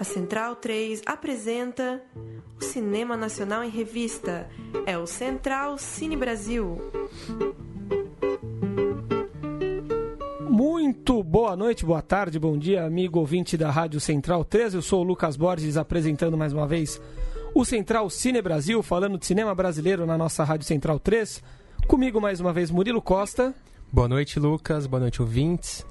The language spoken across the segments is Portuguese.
A Central 3 apresenta o Cinema Nacional em Revista. É o Central Cine Brasil. Muito boa noite, boa tarde, bom dia, amigo ouvinte da Rádio Central 3. Eu sou o Lucas Borges, apresentando mais uma vez o Central Cine Brasil, falando de cinema brasileiro na nossa Rádio Central 3. Comigo mais uma vez, Murilo Costa. Boa noite, Lucas. Boa noite, ouvintes.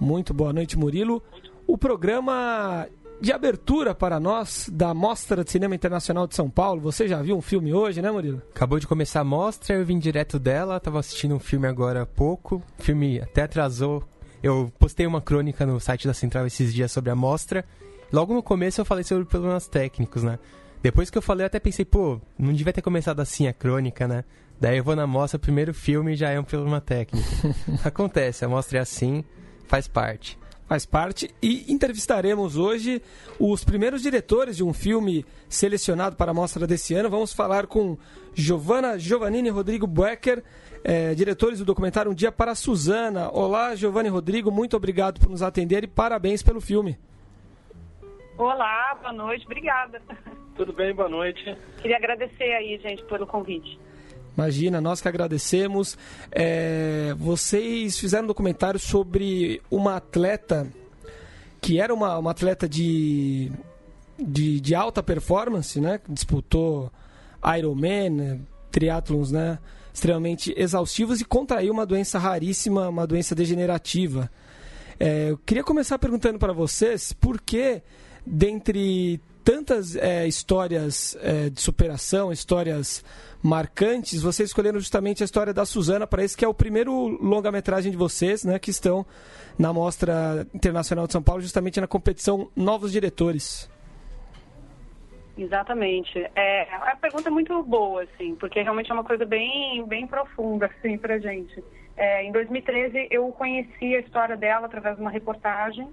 Muito boa noite, Murilo. O programa de abertura para nós da Mostra de Cinema Internacional de São Paulo. Você já viu um filme hoje, né, Murilo? Acabou de começar a mostra, eu vim direto dela, estava assistindo um filme agora há pouco. O filme até atrasou. Eu postei uma crônica no site da Central esses dias sobre a mostra. Logo no começo eu falei sobre problemas técnicos, né? Depois que eu falei, eu até pensei, pô, não devia ter começado assim a crônica, né? Daí eu vou na mostra, o primeiro filme já é um problema técnico. Acontece, a mostra é assim, faz parte faz parte. E entrevistaremos hoje os primeiros diretores de um filme selecionado para a mostra desse ano. Vamos falar com Giovanna Giovannini e Rodrigo Becker, é, diretores do documentário Um Dia para a Suzana. Olá, Giovanni e Rodrigo, muito obrigado por nos atender e parabéns pelo filme. Olá, boa noite, obrigada. Tudo bem, boa noite. Queria agradecer aí, gente, pelo convite. Imagina, nós que agradecemos. É, vocês fizeram um documentário sobre uma atleta que era uma, uma atleta de, de, de, alta performance, né? Disputou Ironman, triatlons, né? Extremamente exaustivos e contraiu uma doença raríssima, uma doença degenerativa. É, eu queria começar perguntando para vocês por que, dentre tantas é, histórias é, de superação, histórias marcantes, vocês escolheram justamente a história da Suzana para esse que é o primeiro longa-metragem de vocês, né, que estão na Mostra Internacional de São Paulo, justamente na competição Novos Diretores. Exatamente. É, a pergunta é muito boa, assim, porque realmente é uma coisa bem, bem profunda, assim, pra gente. É, em 2013, eu conheci a história dela através de uma reportagem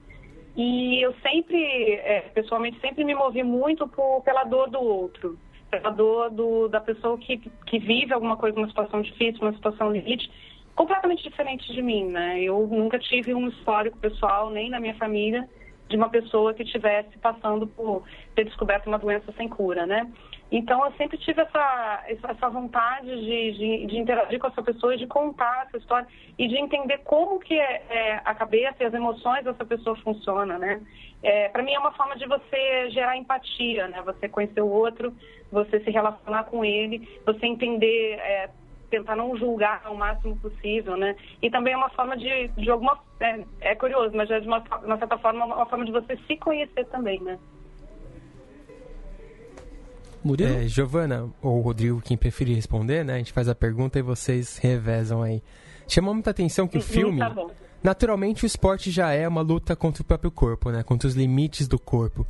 e eu sempre, é, pessoalmente, sempre me movi muito por, pela dor do outro, pela dor do, da pessoa que, que vive alguma coisa, uma situação difícil, uma situação limite, completamente diferente de mim, né? Eu nunca tive um histórico pessoal, nem na minha família, de uma pessoa que estivesse passando por ter descoberto uma doença sem cura, né? Então, eu sempre tive essa, essa vontade de, de, de, interagir com essa pessoa, de contar essa história e de entender como que é, é, a cabeça e as emoções dessa pessoa funcionam, né? É, Para mim, é uma forma de você gerar empatia, né? Você conhecer o outro, você se relacionar com ele, você entender, é, tentar não julgar ao máximo possível, né? E também é uma forma de, de alguma... É, é curioso, mas é de uma, uma certa forma, uma forma de você se conhecer também, né? Murilo? É, Giovana ou Rodrigo, quem preferir responder, né? A gente faz a pergunta e vocês revezam aí. Chamou muita atenção que o filme. Tá naturalmente, o esporte já é uma luta contra o próprio corpo, né? Contra os limites do corpo.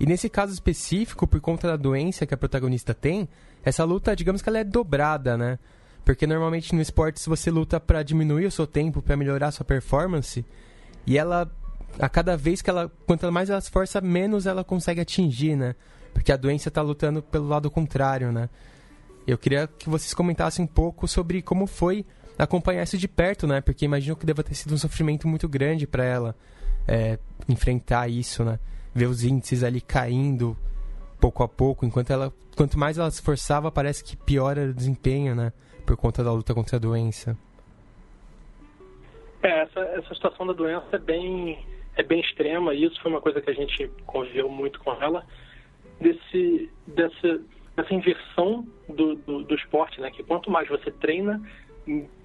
E nesse caso específico, por conta da doença que a protagonista tem, essa luta, digamos que ela é dobrada, né? Porque normalmente no esporte, se você luta para diminuir o seu tempo, para melhorar a sua performance, e ela, a cada vez que ela, quanto mais ela se esforça, menos ela consegue atingir, né? Porque a doença está lutando pelo lado contrário, né? Eu queria que vocês comentassem um pouco sobre como foi acompanhar isso de perto, né? Porque imagino que deva ter sido um sofrimento muito grande para ela é, enfrentar isso, né? Ver os índices ali caindo pouco a pouco, enquanto ela, quanto mais ela se esforçava, parece que piora o desempenho, né? Por conta da luta contra a doença. É, essa, essa situação da doença é bem, é bem extrema e isso foi uma coisa que a gente conviveu muito com ela desse, dessa, dessa inversão do, do, do esporte, né? Que quanto mais você treina,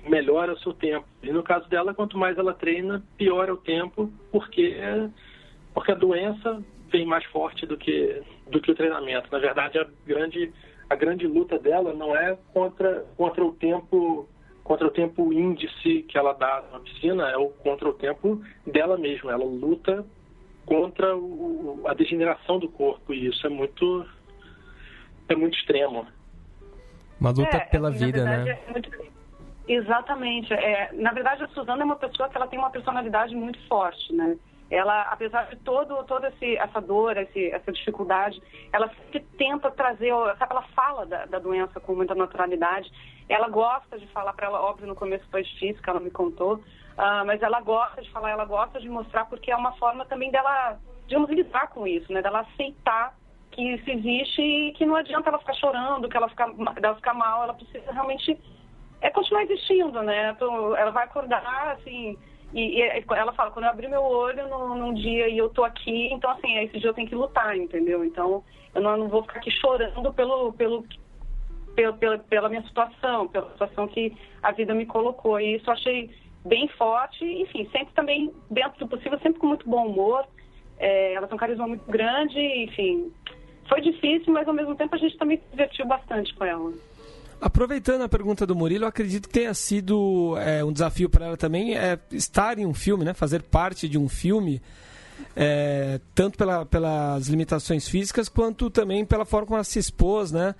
melhora o seu tempo. E no caso dela, quanto mais ela treina, piora o tempo, porque porque a doença vem mais forte do que do que o treinamento. Na verdade, a grande a grande luta dela não é contra contra o tempo contra o tempo índice que ela dá na piscina, é o contra o tempo dela mesma. Ela luta contra o, a degeneração do corpo e isso é muito é muito extremo. Uma luta é, pela vida, verdade, né? É muito... Exatamente. É, na verdade, a Suzana é uma pessoa que ela tem uma personalidade muito forte, né? ela, apesar de todo, toda esse, essa dor, esse, essa dificuldade, ela sempre tenta trazer, sabe, ela fala da, da doença com muita naturalidade. Ela gosta de falar para ela, óbvio, no começo foi difícil, que ela me contou, uh, mas ela gosta de falar, ela gosta de mostrar, porque é uma forma também dela, digamos, lidar com isso, né? Dela aceitar que isso existe e que não adianta ela ficar chorando, que ela ficar, ela ficar mal, ela precisa realmente é continuar existindo, né? Ela vai acordar, assim, e, e, ela fala, quando eu abrir meu olho num, num, dia e eu tô aqui, então assim, esse dia eu tenho que lutar, entendeu? Então eu não, não vou ficar aqui chorando pelo, pelo, pelo, pela, pela minha situação, pela situação que a vida me colocou. E isso eu achei bem forte, enfim, sempre também, dentro do possível, sempre com muito bom humor. É, ela tem um carisma muito grande, enfim. Foi difícil, mas ao mesmo tempo a gente também se divertiu bastante com ela. Aproveitando a pergunta do Murilo, acredito que tenha sido é, um desafio para ela também é, estar em um filme, né? fazer parte de um filme, é, tanto pela, pelas limitações físicas quanto também pela forma como ela se expôs, né?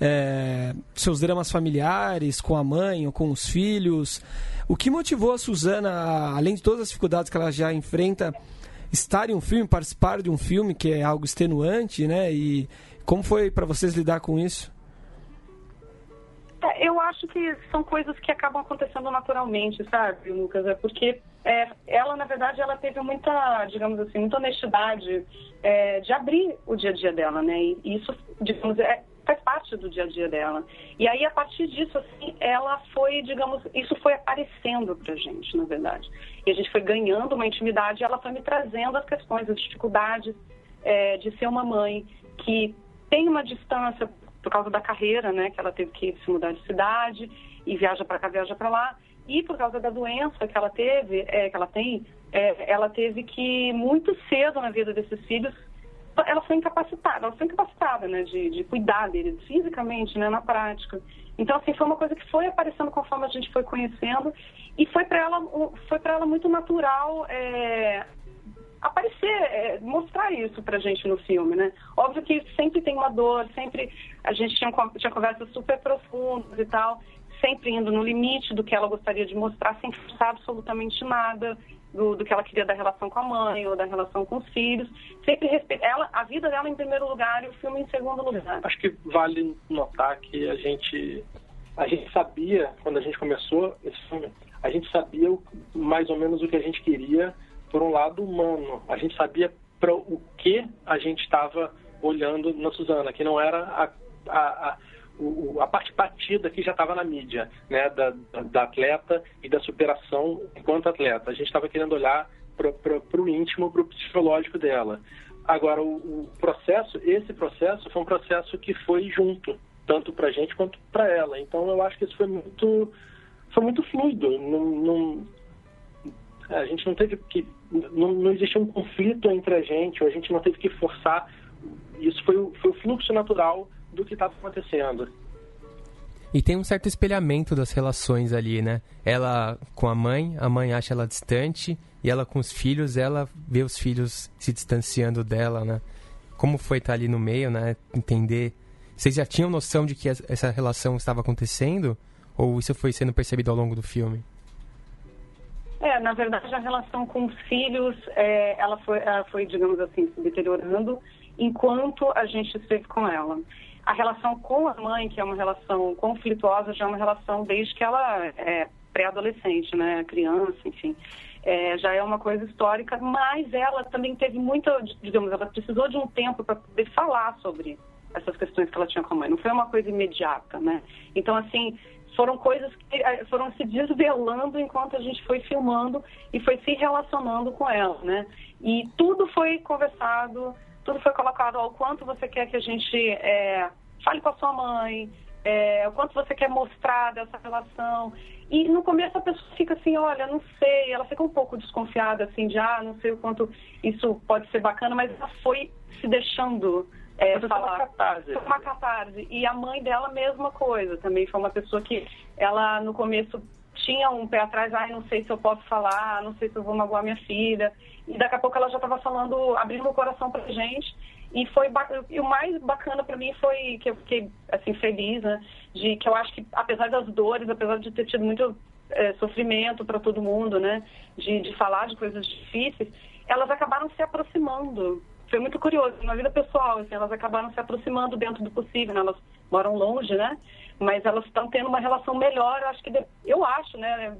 É, seus dramas familiares com a mãe ou com os filhos. O que motivou a Suzana, além de todas as dificuldades que ela já enfrenta, estar em um filme, participar de um filme que é algo extenuante, né? E como foi para vocês lidar com isso? É, eu acho que são coisas que acabam acontecendo naturalmente, sabe, Lucas? É porque é, ela, na verdade, ela teve muita, digamos assim, muita honestidade é, de abrir o dia a dia dela, né? E isso, digamos, é, faz parte do dia a dia dela. E aí, a partir disso, assim, ela foi, digamos, isso foi aparecendo pra gente, na verdade. E a gente foi ganhando uma intimidade e ela foi me trazendo as questões, as dificuldades é, de ser uma mãe que tem uma distância por causa da carreira, né, que ela teve que se mudar de cidade e viaja para cá, viaja para lá, e por causa da doença que ela teve, é, que ela tem, é, ela teve que muito cedo na vida desses filhos, ela foi incapacitada, ela foi incapacitada, né, de, de cuidar deles fisicamente, né, na prática. Então, assim, foi uma coisa que foi aparecendo conforme a gente foi conhecendo e foi para ela, foi para ela muito natural é, aparecer, é, mostrar isso pra gente no filme, né? Óbvio que sempre tem uma dor, sempre a gente tinha, tinha conversas super profundas e tal, sempre indo no limite do que ela gostaria de mostrar, sem forçar absolutamente nada do, do que ela queria da relação com a mãe ou da relação com os filhos. Sempre respeita ela, a vida dela em primeiro lugar e o filme em segundo lugar. Acho que vale notar que a gente a gente sabia quando a gente começou esse filme, a gente sabia mais ou menos o que a gente queria por um lado humano. A gente sabia para o que a gente estava olhando na Suzana, que não era a, a, a, a parte batida que já estava na mídia, né, da, da, atleta e da superação enquanto atleta. A gente estava querendo olhar para o íntimo, para o psicológico dela. Agora, o, o, processo, esse processo foi um processo que foi junto, tanto para a gente quanto para ela. Então, eu acho que isso foi muito, foi muito fluido. Não, não, a gente não teve que. Não, não existia um conflito entre a gente, ou a gente não teve que forçar. Isso foi, o, foi o fluxo natural do que estava acontecendo. E tem um certo espelhamento das relações ali, né? Ela com a mãe, a mãe acha ela distante, e ela com os filhos, ela vê os filhos se distanciando dela, né? Como foi estar ali no meio, né? Entender. Vocês já tinham noção de que essa relação estava acontecendo? Ou isso foi sendo percebido ao longo do filme? É, na verdade, a relação com os filhos, é, ela, foi, ela foi, digamos assim, se deteriorando enquanto a gente esteve com ela. A relação com a mãe, que é uma relação conflituosa, já é uma relação desde que ela é pré-adolescente, né, criança, enfim. É, já é uma coisa histórica, mas ela também teve muita, digamos, ela precisou de um tempo para poder falar sobre essas questões que ela tinha com a mãe. Não foi uma coisa imediata, né? Então, assim, foram coisas que eh, foram se desvelando enquanto a gente foi filmando e foi se relacionando com ela, né? E tudo foi conversado, tudo foi colocado ao quanto você quer que a gente é, fale com a sua mãe, é, o quanto você quer mostrar dessa relação. E no começo a pessoa fica assim, olha, não sei, ela fica um pouco desconfiada, assim, de, ah, não sei o quanto isso pode ser bacana, mas ela foi se deixando é, falar. Uma catarse. Foi uma catarse. E a mãe dela, mesma coisa. Também foi uma pessoa que ela, no começo, tinha um pé atrás. Ai, não sei se eu posso falar, não sei se eu vou magoar minha filha. E daqui a pouco ela já estava falando, abrindo o coração pra gente. E foi e o mais bacana para mim foi que eu fiquei assim feliz, né, de que eu acho que apesar das dores, apesar de ter tido muito é, sofrimento para todo mundo, né, de, de falar de coisas difíceis, elas acabaram se aproximando. Foi muito curioso, na vida pessoal, assim, elas acabaram se aproximando dentro do possível, né? elas moram longe, né? Mas elas estão tendo uma relação melhor, eu acho que, eu acho, né?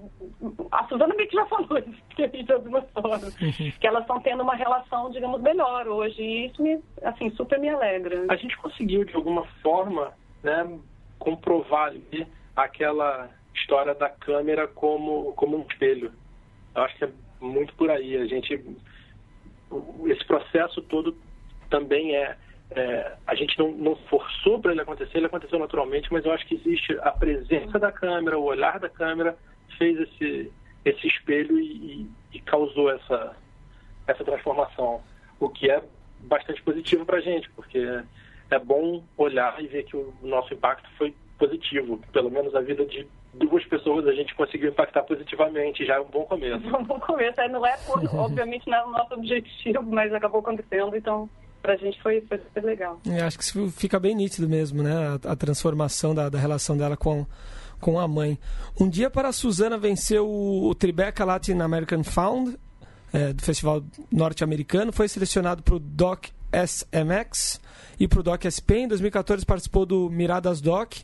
A Suzana meio que já falou isso, gente algumas formas, que elas estão tendo uma relação, digamos, melhor hoje, e isso me, assim, super me alegra. A gente conseguiu, de alguma forma, né, comprovar ali aquela história da câmera como, como um espelho. Eu acho que é muito por aí. A gente, esse processo todo também é, é a gente não, não forçou para ele acontecer, ele aconteceu naturalmente, mas eu acho que existe a presença da câmera, o olhar da câmera fez esse, esse espelho e, e causou essa, essa transformação, o que é bastante positivo para a gente, porque é bom olhar e ver que o nosso impacto foi positivo, pelo menos a vida de duas pessoas a gente conseguiu impactar positivamente, já é um bom começo. É um bom começo, é, não é, por, obviamente, não é o nosso objetivo, mas acabou acontecendo, então pra gente foi, foi super legal. Eu acho que fica bem nítido mesmo, né, a, a transformação da, da, relação dela com, com a mãe. Um dia para a Suzana venceu o, o Tribeca Latin American Found, é, do Festival Norte-Americano, foi selecionado para o Doc SMX e para o Doc SP. Em 2014 participou do Miradas Doc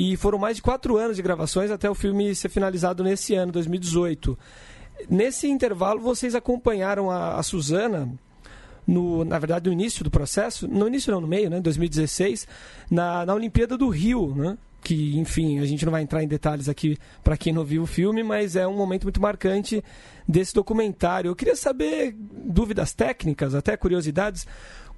e foram mais de quatro anos de gravações até o filme ser finalizado nesse ano, 2018. Nesse intervalo, vocês acompanharam a, a Suzana, no, na verdade, no início do processo, no início não, no meio, né, 2016, na, na Olimpíada do Rio, né? que, enfim, a gente não vai entrar em detalhes aqui para quem não viu o filme, mas é um momento muito marcante desse documentário. Eu queria saber dúvidas técnicas, até curiosidades,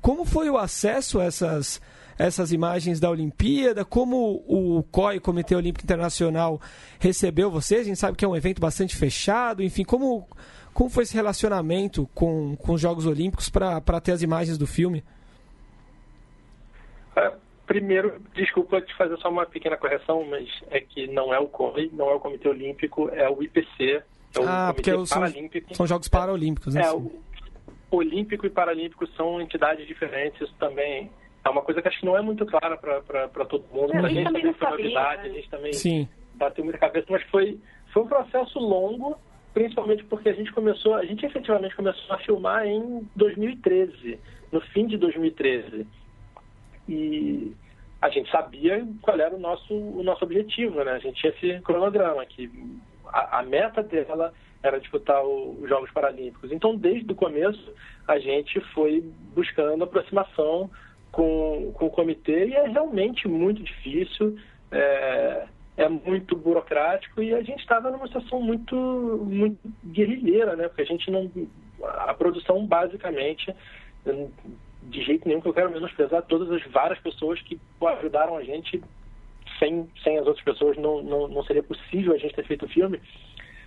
como foi o acesso a essas essas imagens da Olimpíada, como o COI, Comitê Olímpico Internacional, recebeu vocês. A gente sabe que é um evento bastante fechado, enfim, como, como foi esse relacionamento com, com os Jogos Olímpicos para ter as imagens do filme? É, primeiro, desculpa te fazer só uma pequena correção, mas é que não é o COI, não é o Comitê Olímpico, é o IPC. É o ah, porque são, são Jogos Paralímpicos, né? É, o Olímpico e Paralímpico são entidades diferentes, isso também é uma coisa que acho que não é muito clara para todo mundo. Para a gente também foi novidade, né? a gente também Sim. bateu muita cabeça, mas foi, foi um processo longo, principalmente porque a gente começou, a gente efetivamente começou a filmar em 2013, no fim de 2013. E a gente sabia qual era o nosso, o nosso objetivo, né? A gente tinha esse cronograma, que a, a meta dela era disputar os Jogos Paralímpicos. Então, desde o começo, a gente foi buscando aproximação com, com o comitê e é realmente muito difícil, é, é muito burocrático e a gente estava numa situação muito, muito guerrilheira, né? Porque a gente não. A produção, basicamente, de jeito nenhum que eu quero menosprezar todas as várias pessoas que ajudaram a gente. Sem, sem as outras pessoas não, não, não seria possível a gente ter feito o filme,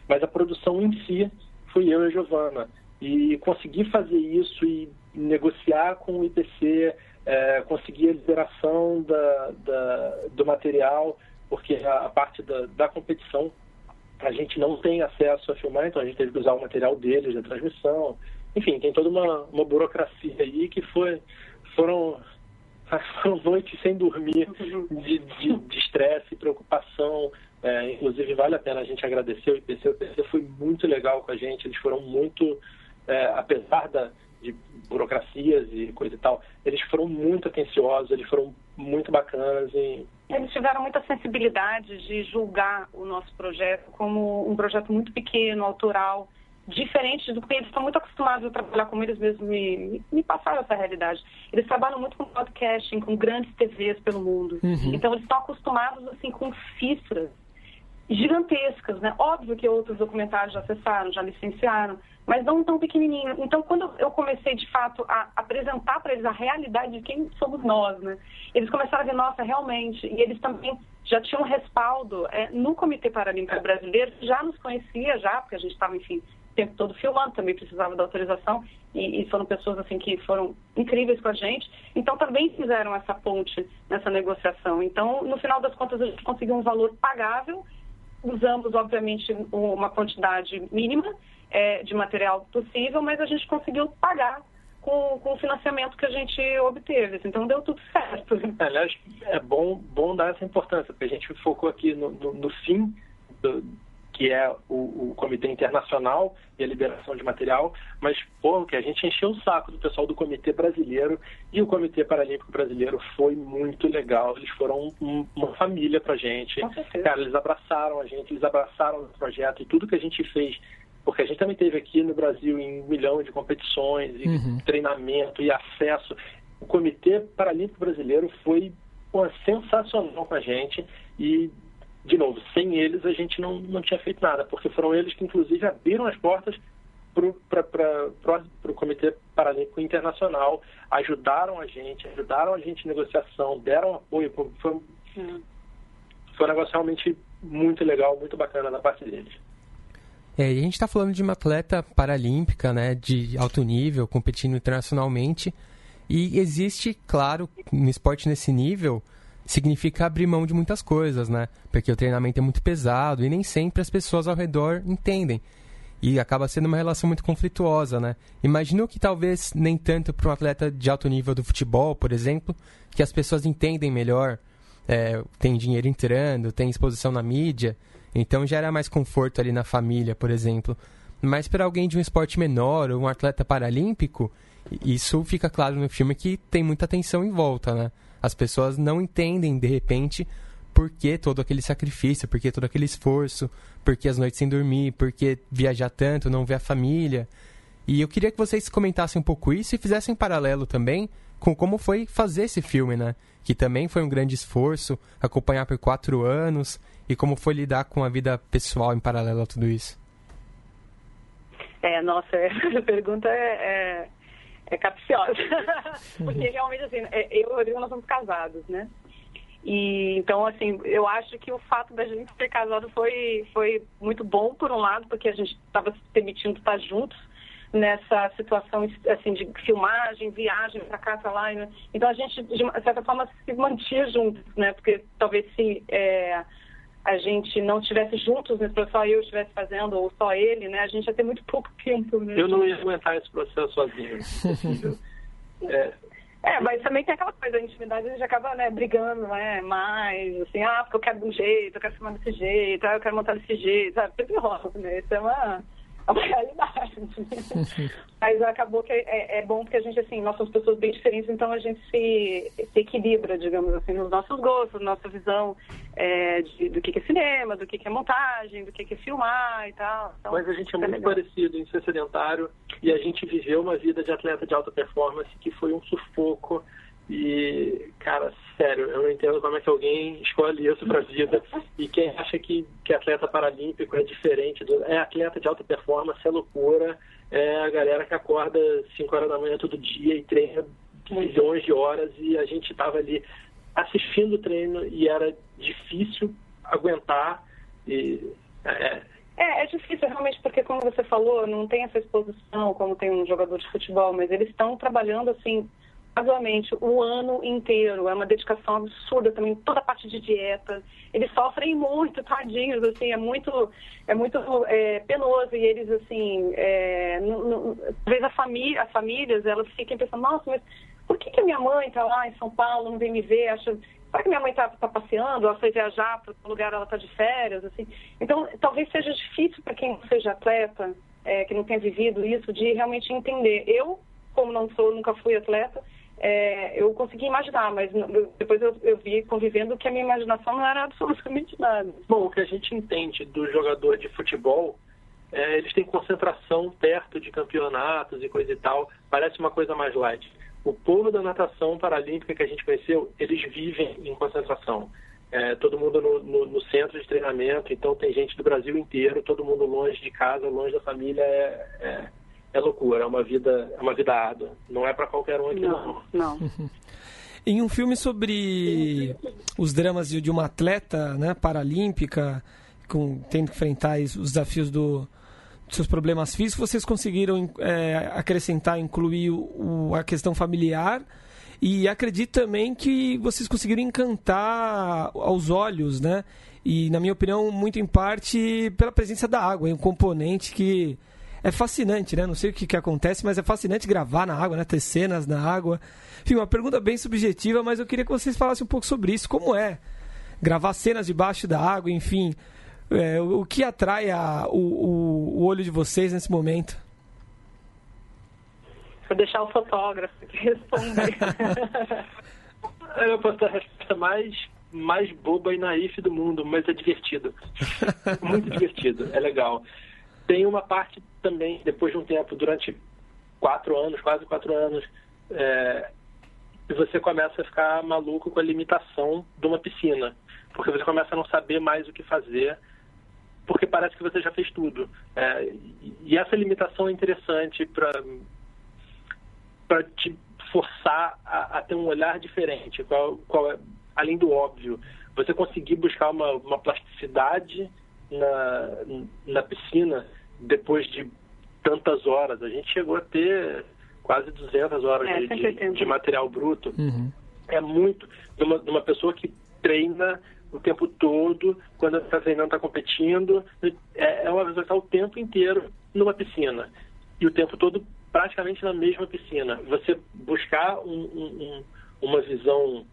mas a produção em si fui eu e a Giovana. E conseguir fazer isso e negociar com o IPC, é, conseguir a liberação da, da, do material, porque a, a parte da, da, competição a gente não tem acesso a filmar, então a gente teve que usar o material deles, da transmissão. Enfim, tem toda uma, uma burocracia aí que foi, foram, foram noites sem dormir de estresse, preocupação. É, inclusive, vale a pena a gente agradecer o IPC. O IPC foi muito legal com a gente, eles foram muito, é, apesar da de burocracias e coisa e tal, eles foram muito atenciosos, eles foram muito bacanas. E... Eles tiveram muita sensibilidade de julgar o nosso projeto como um projeto muito pequeno, autoral, diferente do que eles estão muito acostumados a trabalhar como eles mesmos me, me passaram essa realidade. Eles trabalham muito com podcasting, com grandes TVs pelo mundo. Uhum. Então eles estão acostumados assim com cifras gigantescas, né? Óbvio que outros documentários já acessaram, já licenciaram, mas não tão pequenininho. Então, quando eu comecei, de fato, a apresentar para eles a realidade de quem somos nós, né? Eles começaram a ver, nossa, realmente, e eles também já tinham um respaldo é, no Comitê Paralímpico Brasileiro, já nos conhecia já, porque a gente estava, enfim, o tempo todo filmando, também precisava da autorização, e, e, foram pessoas, assim, que foram incríveis com a gente. Então, também fizeram essa ponte nessa negociação. Então, no final das contas, a gente conseguiu um valor pagável, usamos, obviamente, uma quantidade mínima, é, de material possível, mas a gente conseguiu pagar com, com, o financiamento que a gente obteve. Então deu tudo certo. Aliás, é bom, bom dar essa importância, porque a gente focou aqui no, no, no fim do, que é o, o, Comitê Internacional e a liberação de material, mas, pô, que a gente encheu o saco do pessoal do Comitê Brasileiro e o Comitê Paralímpico Brasileiro foi muito legal. Eles foram um, uma família pra gente. Cara, eles abraçaram a gente, eles abraçaram o projeto e tudo que a gente fez porque a gente também teve aqui no Brasil em um milhão de competições, e uhum. treinamento e acesso. O Comitê Paralímpico Brasileiro foi pô, sensacional com a gente e de novo, sem eles a gente não, não tinha feito nada, porque foram eles que, inclusive, abriram as portas para o Comitê Paralímpico Internacional, ajudaram a gente, ajudaram a gente em negociação, deram apoio. Foi, foi um negócio realmente muito legal, muito bacana da parte deles. É, a gente está falando de uma atleta paralímpica, né, de alto nível, competindo internacionalmente. E existe, claro, no esporte nesse nível, significa abrir mão de muitas coisas, né? Porque o treinamento é muito pesado e nem sempre as pessoas ao redor entendem. E acaba sendo uma relação muito conflituosa, né? Imagino que talvez nem tanto para um atleta de alto nível do futebol, por exemplo, que as pessoas entendem melhor, é, tem dinheiro entrando, tem exposição na mídia, então gera mais conforto ali na família, por exemplo. Mas para alguém de um esporte menor ou um atleta paralímpico, isso fica claro no filme que tem muita tensão em volta, né? As pessoas não entendem, de repente, por que todo aquele sacrifício, por que todo aquele esforço, por que as noites sem dormir, por que viajar tanto, não ver a família. E eu queria que vocês comentassem um pouco isso e fizessem paralelo também com como foi fazer esse filme, né? Que também foi um grande esforço, acompanhar por quatro anos, e como foi lidar com a vida pessoal em paralelo a tudo isso. É, nossa, essa pergunta é, é é capciosa. Porque realmente, assim, é, eu e o Rodrigo, nós somos casados, né? E, então, assim, eu acho que o fato da gente ter casado foi, foi muito bom, por um lado, porque a gente estava se permitindo estar juntos nessa situação, assim, de filmagem, viagem para cá, para lá. Né? Então, a gente, de certa forma, se mantinha juntos, né? Porque talvez se... É, a gente não estivesse juntos nesse processo, só eu estivesse fazendo, ou só ele, né? A gente ia ter muito pouco tempo. Né? Eu não ia aguentar esse processo sozinho. é. é, mas também tem aquela coisa, a intimidade a gente acaba né, brigando, né? Mais, assim, ah, porque eu quero de um jeito, eu quero filmar desse jeito, ah, eu quero montar desse jeito, sabe? Sempre rola, né? Isso é uma a realidade. Mas acabou que é, é, bom porque a gente, assim, nós somos pessoas bem diferentes, então a gente se, se equilibra, digamos assim, nos nossos gostos, nossa visão é, de, do que, que é cinema, do que, que é montagem, do que, que é filmar e tal. Então, Mas a gente é muito legal. parecido em ser sedentário e a gente viveu uma vida de atleta de alta performance que foi um sufoco e, cara, sério, eu não entendo como é que alguém escolhe isso pra vida. E quem acha que, que atleta paralímpico é diferente, do, é atleta de alta performance, é loucura, é a galera que acorda 5 horas da manhã todo dia e treina milhões de horas e a gente tava ali assistindo o treino e era difícil aguentar. E, é, é, é difícil realmente porque, como você falou, não tem essa exposição como tem um jogador de futebol, mas eles estão trabalhando assim razoavelmente o ano inteiro. É uma dedicação absurda também, toda a parte de dieta. Eles sofrem muito, tadinhos, assim, é muito, é muito é, penoso. E eles, assim, é, vezes a família, as famílias, elas ficam pensando, nossa, mas por que, que minha mãe está lá em São Paulo, não vem me ver? Acha, será que minha mãe está tá passeando? Ela foi viajar para o lugar, ela está de férias, assim. Então, talvez seja difícil para quem não seja atleta, é, que não tenha vivido isso, de realmente entender. Eu, como não sou, nunca fui atleta, é, eu consegui imaginar, mas depois eu, eu, vi convivendo que a minha imaginação não era absolutamente nada. Bom, o que a gente entende do jogador de futebol, é, eles têm concentração perto de campeonatos e coisa e tal, parece uma coisa mais light. O povo da natação paralímpica que a gente conheceu, eles vivem em concentração. É, todo mundo no, no, no, centro de treinamento, então tem gente do Brasil inteiro, todo mundo longe de casa, longe da família, é, é loucura, é uma vida, é uma vida árdua. Não é para qualquer um aqui não. Não. não. em um filme sobre os dramas de uma atleta, né, paralímpica, com tendo que enfrentar os desafios do dos seus problemas físicos, vocês conseguiram é, acrescentar, incluir o, a questão familiar e acredito também que vocês conseguiram encantar aos olhos, né? E, na minha opinião, muito em parte pela presença da água, um componente que é fascinante, né? Não sei o que, que acontece, mas é fascinante gravar na água, né? Ter cenas na água. Enfim, uma pergunta bem subjetiva, mas eu queria que vocês falassem um pouco sobre isso. Como é gravar cenas debaixo da água, enfim. É, o que atrai a, o, o, o olho de vocês nesse momento? Vou deixar o fotógrafo que responder. Eu posso dar a resposta mais, mais boba e naif do mundo, mas é divertido. Muito divertido, é legal. Tem uma parte também, depois de um tempo, durante quatro anos, quase quatro anos, é, você começa a ficar maluco com a limitação de uma piscina. Porque você começa a não saber mais o que fazer, porque parece que você já fez tudo. É, e essa limitação é interessante para te forçar a, a, ter um olhar diferente, qual, qual é, além do óbvio. Você conseguir buscar uma, uma plasticidade na, na piscina depois de tantas horas. A gente chegou a ter quase 200 horas é, de, de, de, material bruto. Uhum. É muito de uma, de uma pessoa que treina o tempo todo, quando está treinando, está competindo. É, é uma pessoa que está o tempo inteiro numa piscina. E o tempo todo praticamente na mesma piscina. Você buscar um, um, uma visão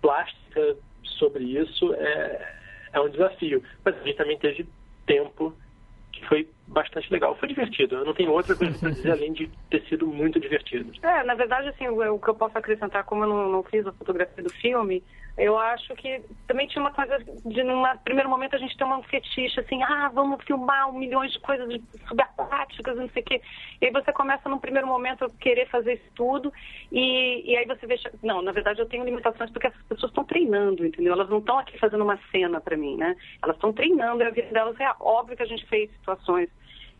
plástica sobre isso é, é um desafio. Mas a gente também teve tempo que foi bastante legal. Foi divertido. Eu não tenho outra coisa para dizer além de ter sido muito divertido. É, na verdade, assim, o, que eu posso acrescentar, como eu não, não fiz a fotografia do filme, eu acho que também tinha uma coisa de, num primeiro momento, a gente tem um fetiche, assim, ah, vamos filmar um milhões de coisas subaquáticas, não sei o quê. E aí você começa, num primeiro momento, a querer fazer isso tudo, e, e aí você vê, não, na verdade eu tenho limitações porque essas pessoas estão treinando, entendeu? Elas não estão aqui fazendo uma cena para mim, né? Elas estão treinando, e a vida delas é óbvio que a gente fez situações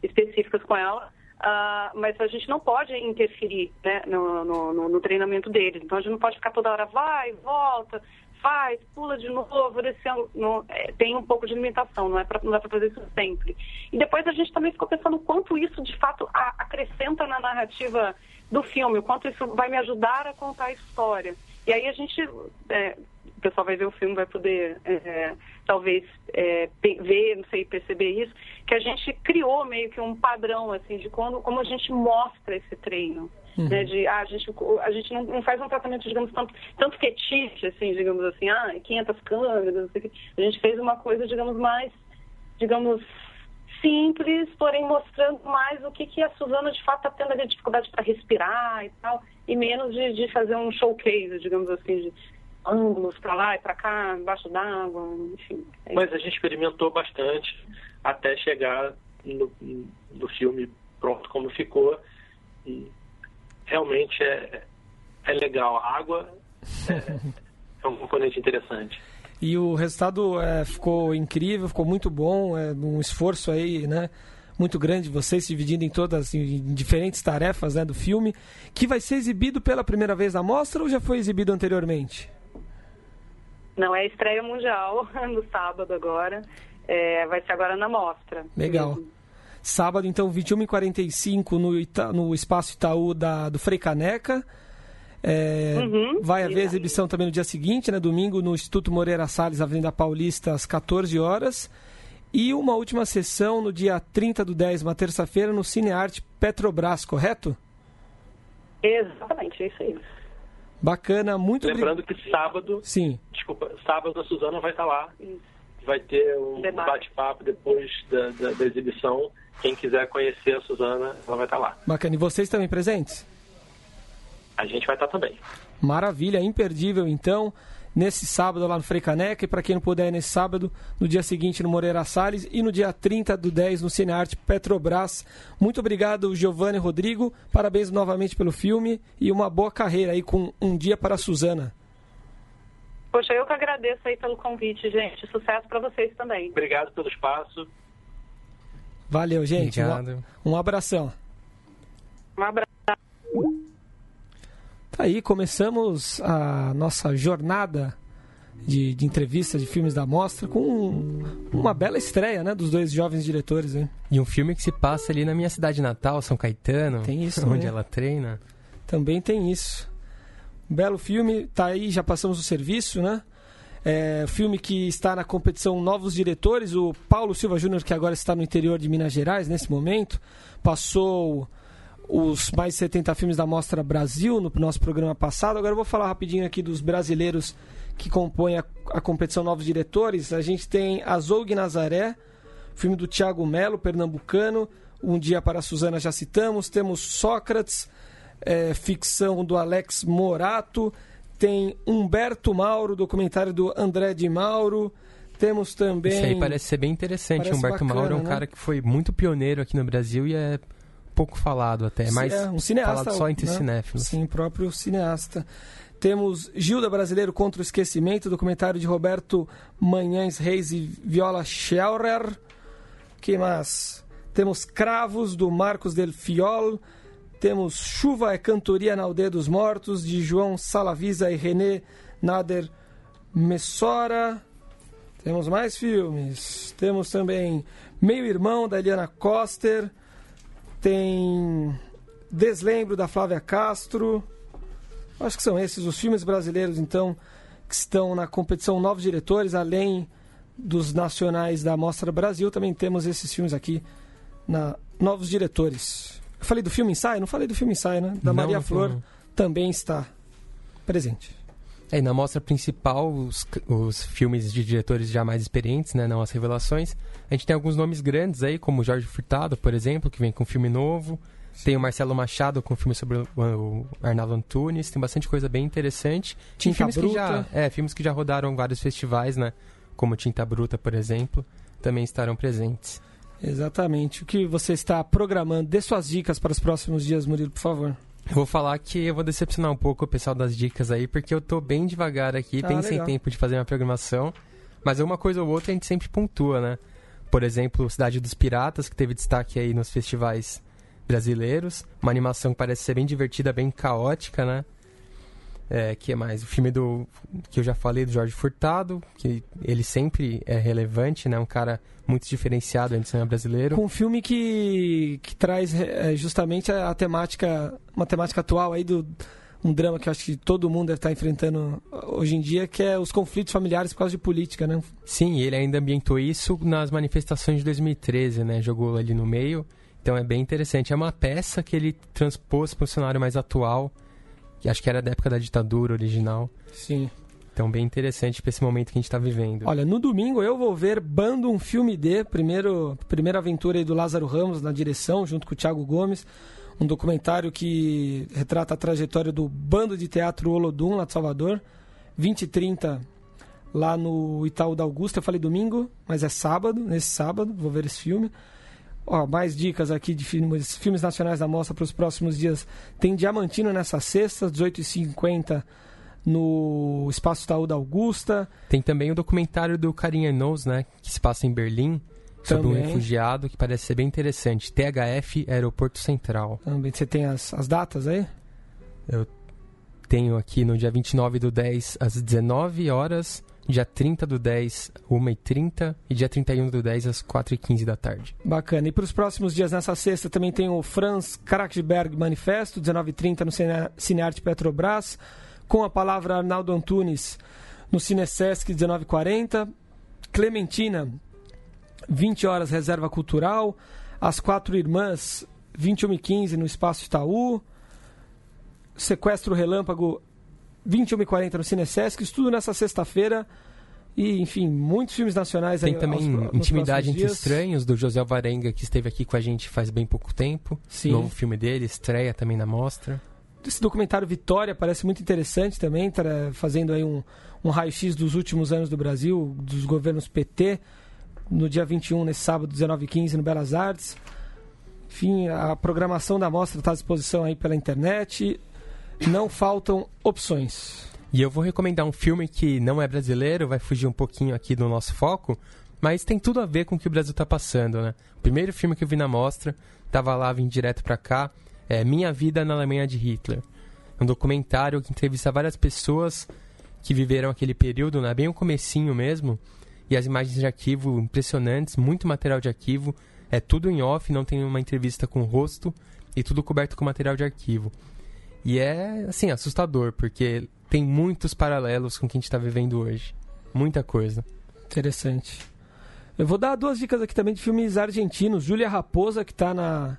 específicas com ela, uh, mas a gente não pode interferir né, no, no, no, treinamento deles. Então a gente não pode ficar toda hora, vai, volta, faz, pula de novo, desse, no, é, tem um pouco de limitação, não é para fazer isso sempre. E depois a gente também ficou pensando o quanto isso de fato a, acrescenta na narrativa do filme, o quanto isso vai me ajudar a contar a história. E aí a gente, é, pessoal vai ver o filme, vai poder é, talvez é, ver, não sei, perceber isso, que a gente criou meio que um padrão assim de quando, como a gente mostra esse treino. Uhum. Né, de, ah, a gente, a gente não, não, faz um tratamento, digamos, tanto, tanto fetiche, assim, digamos assim, ah, 500 câmeras, a gente fez uma coisa, digamos, mais, digamos, simples, porém mostrando mais o que, que a Suzana de fato está tendo ali dificuldade para respirar e tal, e menos de, de fazer um showcase, digamos assim, de ângulos para lá e para cá, embaixo d'água, enfim. É Mas a gente experimentou bastante até chegar no, no filme pronto como ficou. E realmente é, é legal. A água é, é um componente interessante. E o resultado é, ficou incrível, ficou muito bom, é um esforço aí, né? Muito grande, vocês se dividindo em todas, em diferentes tarefas né, do filme, que vai ser exibido pela primeira vez na mostra ou já foi exibido anteriormente? Não, é estreia mundial no sábado agora. É, vai ser agora na mostra. Legal. Sábado, então, 21h45 no, Ita, no Espaço Itaú da, do Frei Caneca. É, uhum, vai haver exibição também no dia seguinte, né, domingo, no Instituto Moreira Salles, Avenida Paulista, às 14 horas. E uma última sessão no dia 30 do 10, uma terça-feira, no Cinearte Petrobras, correto? Exatamente, é isso aí. Bacana, muito Lembrando que sábado. Sim. Desculpa, sábado a Suzana vai estar lá. Vai ter um bate-papo depois da, da, da, exibição. Quem quiser conhecer a Suzana, ela vai estar lá. Bacana. E vocês também presentes? A gente vai estar também. Maravilha, imperdível então nesse sábado lá no Frei Caneca e para quem não puder ir nesse sábado, no dia seguinte no Moreira Salles e no dia 30 do 10 no Cinearte Petrobras. Muito obrigado, Giovanni e Rodrigo. Parabéns novamente pelo filme e uma boa carreira aí com Um Dia para a Suzana. Poxa, eu que agradeço aí pelo convite, gente. Sucesso para vocês também. Obrigado pelo espaço. Valeu, gente. Obrigado. Um, um abração. Um abraço. Tá aí, começamos a nossa jornada de, de entrevistas de filmes da mostra com um, uma bela estreia, né, dos dois jovens diretores, hein? E um filme que se passa ali na minha cidade natal, São Caetano, tem isso, onde ela treina. Também tem isso. Belo filme, tá aí, já passamos o serviço, né? É, filme que está na competição Novos Diretores, o Paulo Silva Júnior, que agora está no interior de Minas Gerais nesse momento, passou os mais de 70 filmes da Mostra Brasil no nosso programa passado. Agora eu vou falar rapidinho aqui dos brasileiros que compõem a, a competição Novos Diretores, a gente tem Azougue Nazaré, filme do Tiago Melo, pernambucano, Um Dia para a Suzana já citamos, temos Sócrates, é, ficção do Alex Morato, tem Humberto Mauro, documentário do André de Mauro, temos também... Isso aí parece ser bem interessante, parece Humberto bacana, Mauro é um né? cara que foi muito pioneiro aqui no Brasil e é pouco falado até, mas é, um cineasta, falado só entre né? cinéfilos. Sim, próprio cineasta. Temos Gilda Brasileiro contra o Esquecimento, documentário de Roberto Manhães Reis e Viola Scheurer. que mais? Temos Cravos, do Marcos Del Fiol. Temos Chuva é Cantoria na Aldeia dos Mortos, de João Salavisa e René Nader Messora. Temos mais filmes. Temos também Meio Irmão, da Eliana Coster tem Deslembro da Flávia Castro. Acho que são esses os filmes brasileiros, então, que estão na competição Novos Diretores, além dos nacionais da Mostra Brasil. Também temos esses filmes aqui na Novos Diretores. Eu falei do filme Ensaio? Não falei do filme Ensaio, né? Da não, Maria Flor não. também está presente. É, e na mostra principal, os, os filmes de diretores já mais experientes, né, não as revelações. A gente tem alguns nomes grandes aí, como Jorge Furtado, por exemplo, que vem com um filme novo. Sim. Tem o Marcelo Machado com um filme sobre o, o Arnaldo Antunes. Tem bastante coisa bem interessante. Tinta filmes Bruta. Que já, é, filmes que já rodaram vários festivais, né? Como Tinta Bruta, por exemplo, também estarão presentes. Exatamente. O que você está programando? Dê suas dicas para os próximos dias, Murilo, por favor. Eu vou falar que eu vou decepcionar um pouco o pessoal das dicas aí, porque eu tô bem devagar aqui, ah, bem legal. sem tempo de fazer minha programação. Mas uma coisa ou outra a gente sempre pontua, né? Por exemplo, Cidade dos Piratas, que teve destaque aí nos festivais brasileiros. Uma animação que parece ser bem divertida, bem caótica, né? É, que é mais? O filme do que eu já falei do Jorge Furtado, que ele sempre é relevante, né? Um cara muito diferenciado entre cinema brasileiro. Com um filme que, que traz é, justamente a, a, temática, uma temática atual aí do um drama que eu acho que todo mundo deve estar enfrentando hoje em dia, que é os conflitos familiares por causa de política, né? Sim, ele ainda ambientou isso nas manifestações de 2013, né? Jogou ali no meio. Então é bem interessante. É uma peça que ele transpôs para um cenário mais atual que acho que era da época da ditadura original. Sim. Então, bem interessante para esse momento que a gente está vivendo. Olha, no domingo eu vou ver Bando um Filme D, primeiro, primeira aventura aí do Lázaro Ramos na direção, junto com o Thiago Gomes. Um documentário que retrata a trajetória do Bando de Teatro Olodum, lá de Salvador. 20 e 30 lá no Itaú da Augusta. Eu falei domingo, mas é sábado, nesse sábado, vou ver esse filme. Ó, mais dicas aqui de filmes, filmes nacionais da mostra para os próximos dias. Tem Diamantino nessa sexta, 18h50 no Espaço Itaú da Augusta. Tem também o documentário do Carinha Knows, né? Que se passa em Berlim. Sobre também. um refugiado, que parece ser bem interessante. THF Aeroporto Central. Também. Você tem as, as datas aí? Eu tenho aqui no dia 29 do 10 às 19 horas dia 30 do 10, 1h30 e dia 31 do 10 às 4h15 da tarde. Bacana. E para os próximos dias, nessa sexta, também tem o Franz Karaksberg Manifesto, 19h30 no Cinearte Petrobras, com a palavra Arnaldo Antunes no Cinesesc, 19h40. Clementina, 20 horas, Reserva Cultural. As Quatro Irmãs, 21h15 no Espaço Itaú. Sequestro Relâmpago, 21h40 no Cinesesc, isso tudo nessa sexta-feira. E, enfim, muitos filmes nacionais Tem aí, também aos, Intimidade entre dias. Estranhos, do José Varenga, que esteve aqui com a gente faz bem pouco tempo. Sim. Novo filme dele, estreia também na mostra. Esse documentário Vitória parece muito interessante também, tá fazendo aí um, um raio-x dos últimos anos do Brasil, dos governos PT, no dia 21, nesse sábado, 19h15, no Belas Artes. Enfim, a programação da mostra está à disposição aí pela internet não faltam opções. E eu vou recomendar um filme que não é brasileiro, vai fugir um pouquinho aqui do nosso foco, mas tem tudo a ver com o que o Brasil está passando, né? O primeiro filme que eu vi na mostra, tava lá, vim direto para cá, é Minha Vida na Alemanha de Hitler. Um documentário que entrevista várias pessoas que viveram aquele período, né? Bem o comecinho mesmo, e as imagens de arquivo impressionantes, muito material de arquivo, é tudo em off, não tem uma entrevista com o rosto, e tudo coberto com material de arquivo. E é, assim, assustador, porque tem muitos paralelos com o que a gente está vivendo hoje. Muita coisa. Interessante. Eu vou dar duas dicas aqui também de filmes argentinos. Júlia Raposa, que está na,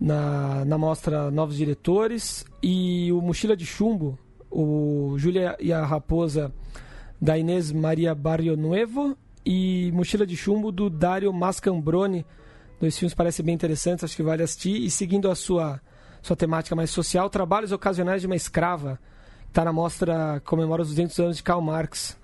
na, na mostra Novos Diretores, e o Mochila de Chumbo. O Júlia e a Raposa da Inês Maria Barrio Nuevo e Mochila de Chumbo do Dario Mascambrone. Dois filmes parecem bem interessantes, acho que vale assistir. E seguindo a sua, sua temática mais social, Trabalhos Ocasionais de uma Escrava, que está na mostra comemora os 200 anos de Karl Marx.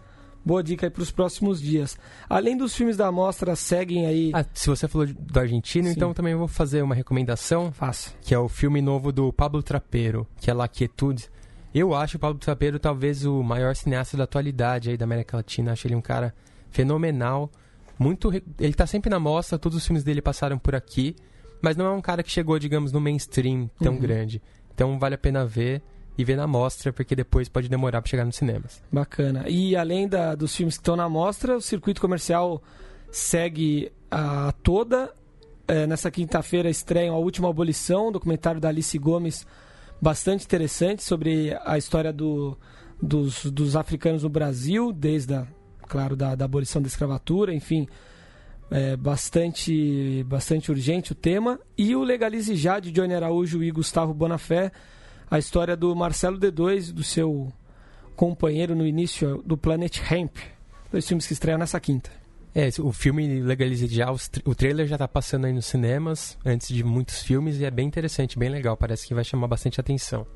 Boa dica aí para os próximos dias. Além dos filmes da mostra, seguem aí. Ah, se você falou do argentino, Sim. então também vou fazer uma recomendação. Faça. Que é o filme novo do Pablo Trapeiro, que é La Quietude. Eu acho o Pablo Trapeiro talvez o maior cineasta da atualidade aí da América Latina. Acho ele um cara fenomenal. Muito, ele está sempre na mostra, todos os filmes dele passaram por aqui, mas não é um cara que chegou, digamos, no mainstream tão uhum. grande. Então vale a pena ver e ver na mostra, porque depois pode demorar para chegar nos cinemas. Bacana. E além da, dos filmes que estão na mostra, o circuito comercial segue a toda. É, nessa quinta-feira estreiam A Última Abolição, um documentário da Alice Gomes, bastante interessante sobre a história do, dos, dos africanos no Brasil, desde a, claro, da, da abolição da escravatura, enfim, é bastante, bastante urgente o tema. E o Legalize Já, de Johnny Araújo e Gustavo Bonafé, a história do Marcelo D2, do seu companheiro no início do Planet Hemp. Dois filmes que estreiam nessa quinta. É, o filme Legalize Já, o trailer já está passando aí nos cinemas, antes de muitos filmes, e é bem interessante, bem legal. Parece que vai chamar bastante atenção.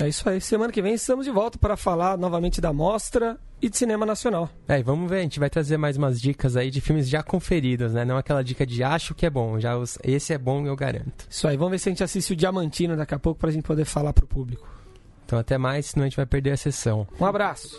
É isso aí. Semana que vem estamos de volta para falar novamente da mostra e de cinema nacional. É, e vamos ver, a gente vai trazer mais umas dicas aí de filmes já conferidos, né? Não aquela dica de acho que é bom, já os, esse é bom, eu garanto. Isso aí, vamos ver se a gente assiste o Diamantino daqui a pouco para a gente poder falar para o público. Então até mais, senão a gente vai perder a sessão. Um abraço.